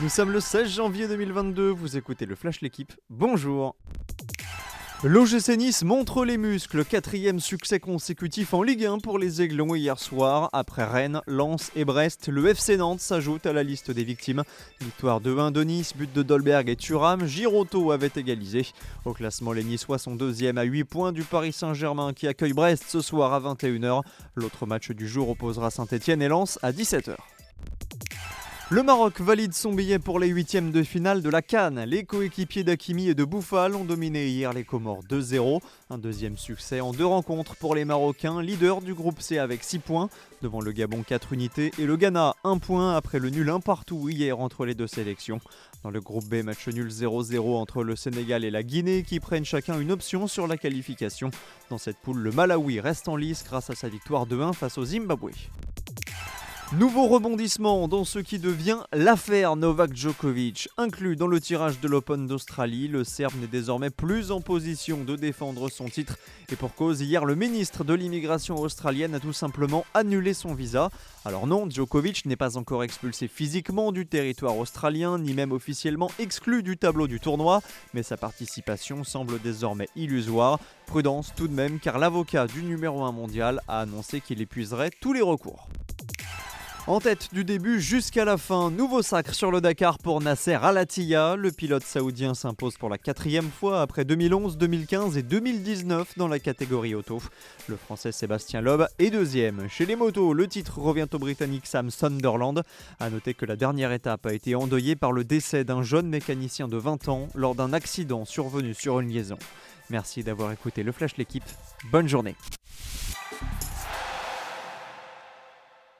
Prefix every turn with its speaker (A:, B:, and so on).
A: Nous sommes le 16 janvier 2022, vous écoutez le Flash L'équipe, bonjour L'OGC Nice montre les muscles, quatrième succès consécutif en Ligue 1 pour les Aiglons hier soir. Après Rennes, Lens et Brest, le FC Nantes s'ajoute à la liste des victimes. Victoire de 1 de Nice, but de Dolberg et Thuram, Giroto avait égalisé. Au classement, les Niçois sont deuxième à 8 points du Paris Saint-Germain qui accueille Brest ce soir à 21h. L'autre match du jour opposera Saint-Etienne et Lens à 17h. Le Maroc valide son billet pour les huitièmes de finale de la Cannes. Les coéquipiers d'Akimi et de Bouffal ont dominé hier les Comores 2-0. Un deuxième succès en deux rencontres pour les Marocains, leader du groupe C avec 6 points, devant le Gabon 4 unités et le Ghana 1 point après le nul 1 partout hier entre les deux sélections. Dans le groupe B, match nul 0-0 entre le Sénégal et la Guinée qui prennent chacun une option sur la qualification. Dans cette poule, le Malawi reste en lice grâce à sa victoire 2-1 face au Zimbabwe. Nouveau rebondissement dans ce qui devient l'affaire Novak Djokovic. Inclus dans le tirage de l'Open d'Australie, le Serbe n'est désormais plus en position de défendre son titre. Et pour cause, hier, le ministre de l'immigration australienne a tout simplement annulé son visa. Alors non, Djokovic n'est pas encore expulsé physiquement du territoire australien, ni même officiellement exclu du tableau du tournoi, mais sa participation semble désormais illusoire. Prudence tout de même, car l'avocat du numéro 1 mondial a annoncé qu'il épuiserait tous les recours. En tête du début jusqu'à la fin, nouveau sacre sur le Dakar pour Nasser Al-Attiyah. Le pilote saoudien s'impose pour la quatrième fois après 2011, 2015 et 2019 dans la catégorie auto. Le français Sébastien Loeb est deuxième. Chez les motos, le titre revient au britannique Sam Sunderland. A noter que la dernière étape a été endeuillée par le décès d'un jeune mécanicien de 20 ans lors d'un accident survenu sur une liaison. Merci d'avoir écouté le Flash l'équipe. Bonne journée.